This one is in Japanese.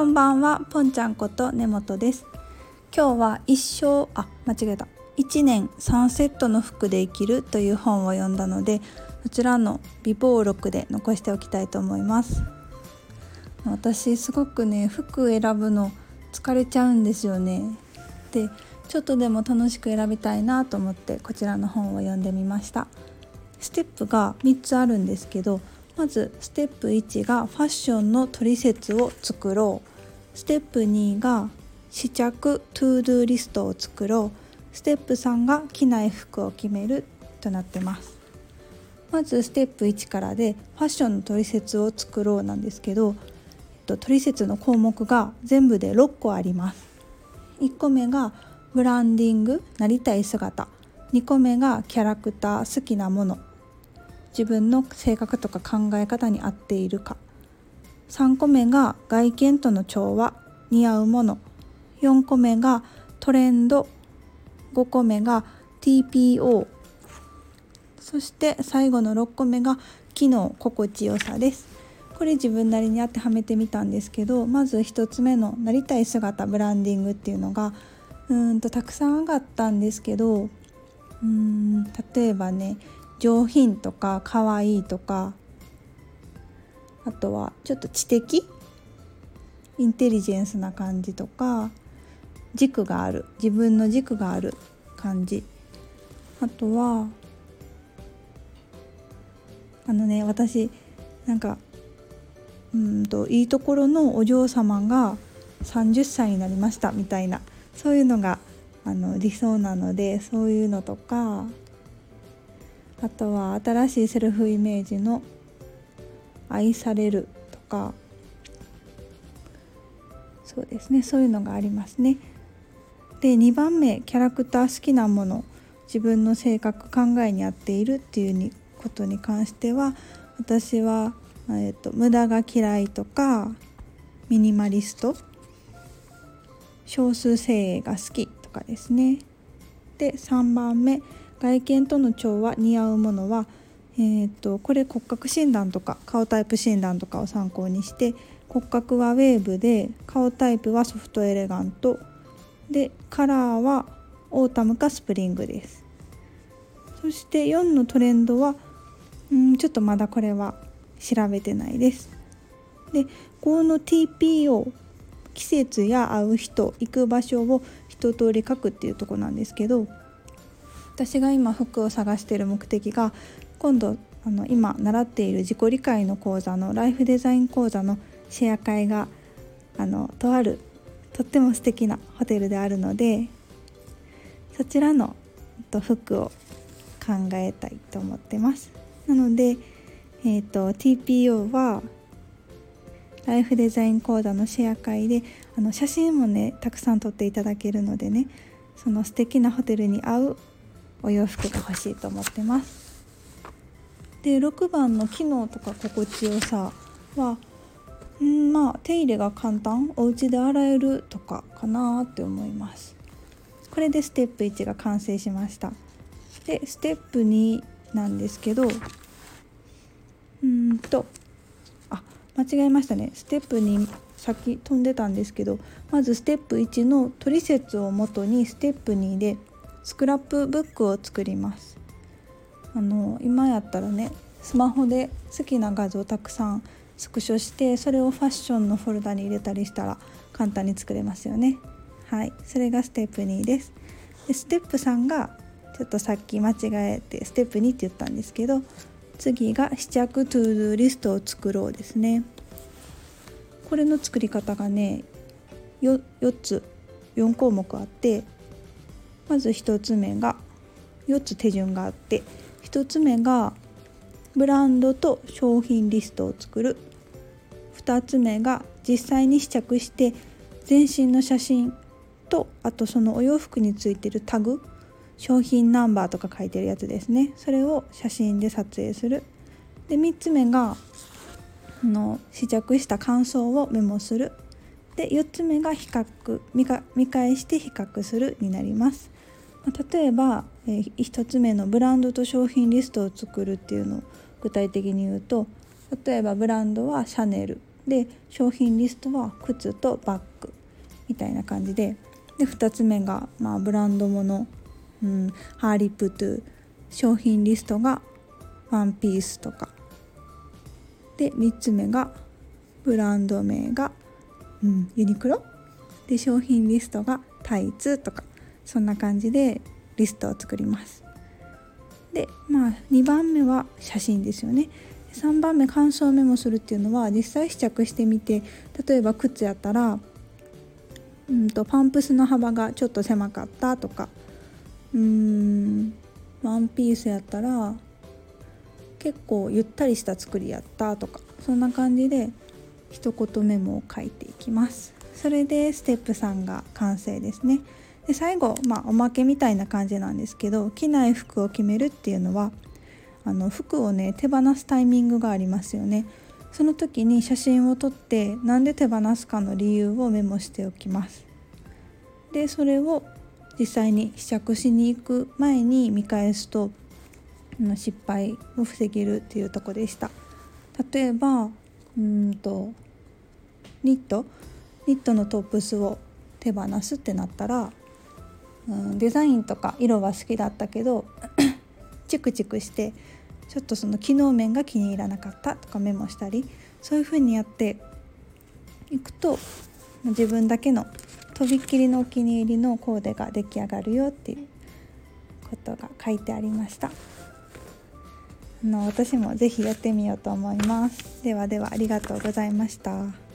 こんばんは、ぽんちゃんこと根本です。今日は一生、あ、間違えた。1年3セットの服で生きるという本を読んだので、そちらの備忘録で残しておきたいと思います。私すごくね、服選ぶの疲れちゃうんですよね。で、ちょっとでも楽しく選びたいなと思ってこちらの本を読んでみました。ステップが3つあるんですけど、まずステップ1がファッションのトリセツを作ろうステップ2が試着 to do リストを作ろう。ステップ3が着ない服を決めるとなってます。まずステップ1からでファッションのトリセツを作ろうなんですけどトリセツの項目が全部で6個あります。1個目がブランディングなりたい姿。2個目がキャラクター好きなもの。自分の性格とか考え方に合っているか。3個目が外見との調和似合うもの。4個目がトレンド。5個目が TPO そして最後の6個目が機能心地よさです。これ自分なりに当てはめてみたんですけどまず1つ目のなりたい姿ブランディングっていうのがうんとたくさん上がったんですけどうん例えばね上品とか可愛いとかあとはちょっと知的インテリジェンスな感じとか軸がある自分の軸がある感じ。あとはあのね私なんかうんといいところのお嬢様が30歳になりましたみたいな。そういうのがあの理想なのでそういうのとかあとは新しいセルフイメージの愛されるとかそうですねそういうのがありますね。で2番目キャラクター好きなもの自分の性格考えに合っているっていうにことに関しては私は、えーと、無駄が嫌いとかミニマリスト少数精鋭が好きとかですね。で3番目外見との調和似合うものは、えーと、これ骨格診断とか顔タイプ診断とかを参考にして骨格はウェーブで顔タイプはソフトエレガント。でカラーはオータムかスプリングです。そして4のトレンドはうんちょっとまだこれは調べてないです。で5の TPO 季節や会う人行く場所を一通り書くっていうとこなんですけど私が今服を探してる目的が今度あの今習っている自己理解の講座のライフデザイン講座のシェア会があのとあるとっても素敵なホテルであるのでそちらの服を考えたいと思ってますなので、えーと、と TPO はライフデザイン講座のシェア会であの写真もねたくさん撮っていただけるのでねその素敵なホテルに合うお洋服が欲しいと思ってますで6番の機能とか心地よさはんまあ手入れが簡単お家で洗えるとかかなって思います。これでステップ1が完成しました。でステップ2なんですけどうんとあ間違えましたね。ステップ2先飛んでたんですけどまずステップ1のトリセツをもとにステップ2でスクラップブックを作ります。あの今やったらねスマホで好きな画像をたくさんスクショしてそれをファッションのフォルダに入れたりしたら簡単に作れますよね。はい。それがステップ2です。でステップ3がちょっとさっき間違えてステップ2って言ったんですけど次が試着 to do リストを作ろうですね。これの作り方がね 4, 4つ4項目あってまず1つ目が4つ手順があって1つ目がブランドと商品リストを作る。2つ目が実際に試着して全身の写真とあとそのお洋服についてるタグ商品ナンバーとか書いてるやつですね。それを写真で撮影する。で3つ目がの試着した感想をメモする。で4つ目が比較見返して比較するになります。例えば、えー、1つ目のブランドと商品リストを作るっていうのを具体的に言うと例えばブランドはシャネル。で商品リストは靴とバッグみたいな感じで。で2つ目が、まあ、ブランドもの、うん、ハーリップトゥ商品リストがワンピースとか。で3つ目がブランド名が、うん、ユニクロ。で商品リストがタイツとか。そんな感じでリストを作ります。でまあ2番目は写真ですよね。3番目感想メモするっていうのは実際試着してみて例えば靴やったらうんとパンプスの幅がちょっと狭かったとかうーんワンピースやったら結構ゆったりした作りやったとかそんな感じで一言メモを書いていきます。それでステップ3が完成ですね。で最後、まあ、おまけみたいな感じなんですけど着ない服を決めるっていうのはあの服をね手放すタイミングがありますよね。その時に写真を撮って何で手放すかの理由をメモしておきます。でそれを実際に試着しに行く前に見返すと失敗を防げるっていうとこでした。例えばうんとニット？ニットのトップスを手放すってなったら、うん、デザインとか色は好きだったけど チクチクしてちょっとその機能面が気に入らなかったとかメモしたりそういう風にやっていくと自分だけのとびっきりのお気に入りのコーデが出来上がるよっていうことが書いてありました。あの私も是非やってみようと思います。ではではありがとうございました。